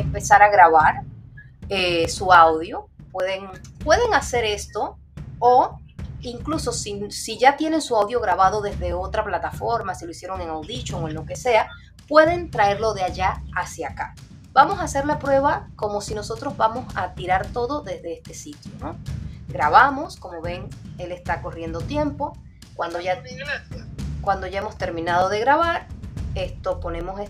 empezar a grabar eh, su audio. Pueden, pueden hacer esto o incluso si, si, ya tienen su audio grabado desde otra plataforma, si lo hicieron en Audition o en lo que sea, pueden traerlo de allá hacia acá. Vamos a hacer la prueba como si nosotros vamos a tirar todo desde este sitio, ¿no? Grabamos, como ven, él está corriendo tiempo. Cuando ya, cuando ya hemos terminado de grabar, esto ponemos